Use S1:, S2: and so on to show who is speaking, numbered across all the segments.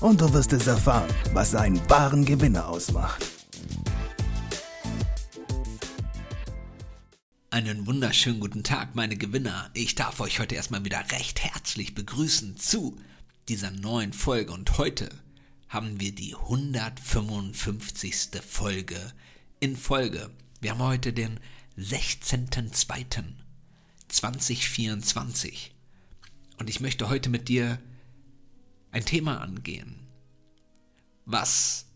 S1: und du wirst es erfahren, was einen wahren Gewinner ausmacht.
S2: Einen wunderschönen guten Tag, meine Gewinner. Ich darf euch heute erstmal wieder recht herzlich begrüßen zu dieser neuen Folge und heute haben wir die 155. Folge in Folge. Wir haben heute den 16.02.2024 und ich möchte heute mit dir ein Thema angehen, was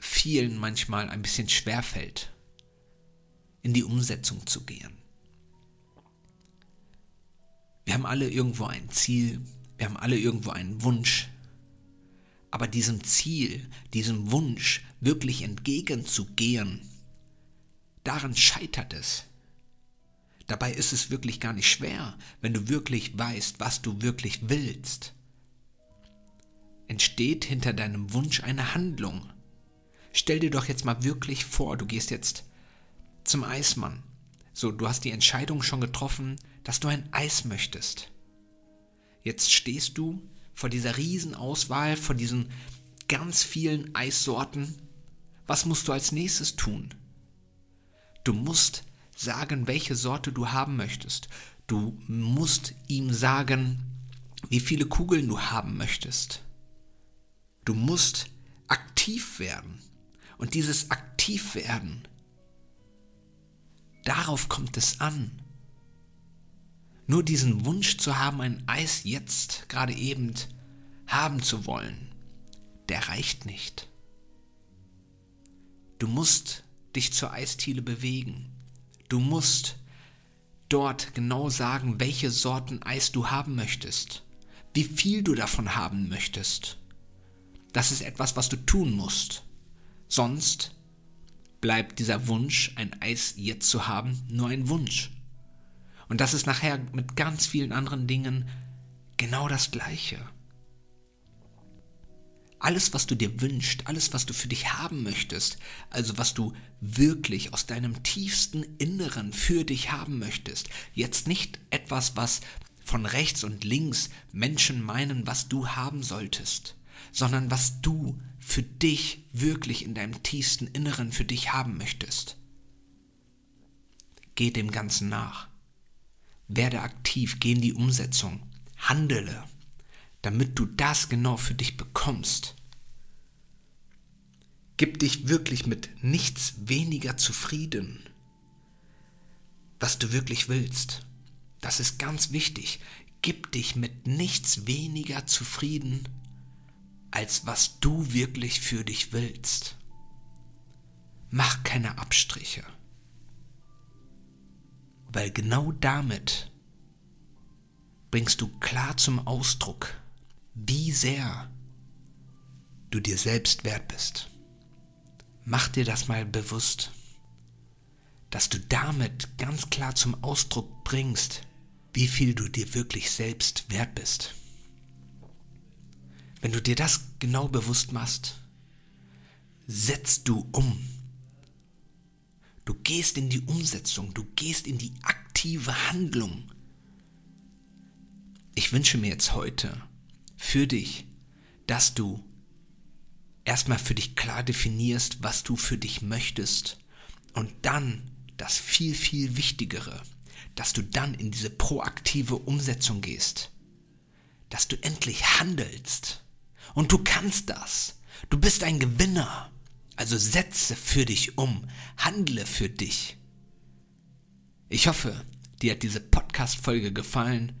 S2: vielen manchmal ein bisschen schwer fällt, in die Umsetzung zu gehen. Wir haben alle irgendwo ein Ziel, wir haben alle irgendwo einen Wunsch, aber diesem Ziel, diesem Wunsch wirklich entgegenzugehen, daran scheitert es. Dabei ist es wirklich gar nicht schwer, wenn du wirklich weißt, was du wirklich willst entsteht hinter deinem Wunsch eine Handlung. Stell dir doch jetzt mal wirklich vor, du gehst jetzt zum Eismann. So, du hast die Entscheidung schon getroffen, dass du ein Eis möchtest. Jetzt stehst du vor dieser Riesenauswahl, vor diesen ganz vielen Eissorten. Was musst du als nächstes tun? Du musst sagen, welche Sorte du haben möchtest. Du musst ihm sagen, wie viele Kugeln du haben möchtest. Du musst aktiv werden. Und dieses Aktivwerden, darauf kommt es an. Nur diesen Wunsch zu haben, ein Eis jetzt, gerade eben, haben zu wollen, der reicht nicht. Du musst dich zur Eisdiele bewegen. Du musst dort genau sagen, welche Sorten Eis du haben möchtest, wie viel du davon haben möchtest. Das ist etwas, was du tun musst. Sonst bleibt dieser Wunsch, ein Eis jetzt zu haben, nur ein Wunsch. Und das ist nachher mit ganz vielen anderen Dingen genau das Gleiche. Alles, was du dir wünschst, alles, was du für dich haben möchtest, also was du wirklich aus deinem tiefsten Inneren für dich haben möchtest, jetzt nicht etwas, was von rechts und links Menschen meinen, was du haben solltest, sondern was du für dich wirklich in deinem tiefsten Inneren für dich haben möchtest. Geh dem Ganzen nach. Werde aktiv, geh in die Umsetzung, handele, damit du das genau für dich bekommst. Gib dich wirklich mit nichts weniger zufrieden, was du wirklich willst. Das ist ganz wichtig. Gib dich mit nichts weniger zufrieden, als was du wirklich für dich willst. Mach keine Abstriche, weil genau damit bringst du klar zum Ausdruck, wie sehr du dir selbst wert bist. Mach dir das mal bewusst, dass du damit ganz klar zum Ausdruck bringst, wie viel du dir wirklich selbst wert bist. Wenn du dir das genau bewusst machst, setzt du um. Du gehst in die Umsetzung, du gehst in die aktive Handlung. Ich wünsche mir jetzt heute für dich, dass du erstmal für dich klar definierst, was du für dich möchtest und dann das viel, viel Wichtigere, dass du dann in diese proaktive Umsetzung gehst, dass du endlich handelst und du kannst das. Du bist ein Gewinner. Also setze für dich um. Handle für dich. Ich hoffe, dir hat diese Podcast-Folge gefallen.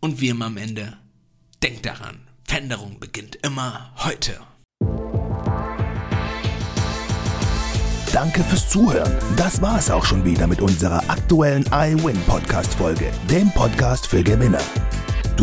S2: Und wie immer am Ende, denk daran, Veränderung beginnt immer heute.
S1: Danke fürs Zuhören. Das war es auch schon wieder mit unserer aktuellen iWin Podcast Folge, dem Podcast für Gewinner.